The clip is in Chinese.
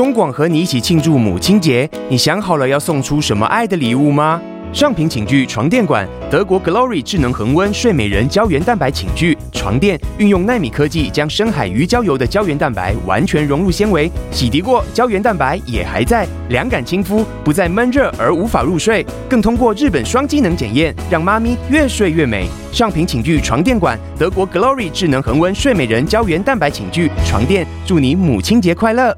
中广和你一起庆祝母亲节，你想好了要送出什么爱的礼物吗？上品寝具床垫馆，德国 Glory 智能恒温睡美人胶原蛋白寝具床垫，运用纳米科技将深海鱼胶油的胶原蛋白完全融入纤维，洗涤过胶原蛋白也还在，凉感亲肤，不再闷热而无法入睡，更通过日本双机能检验，让妈咪越睡越美。上品寝具床垫馆，德国 Glory 智能恒温睡美人胶原蛋白寝具床垫，祝你母亲节快乐！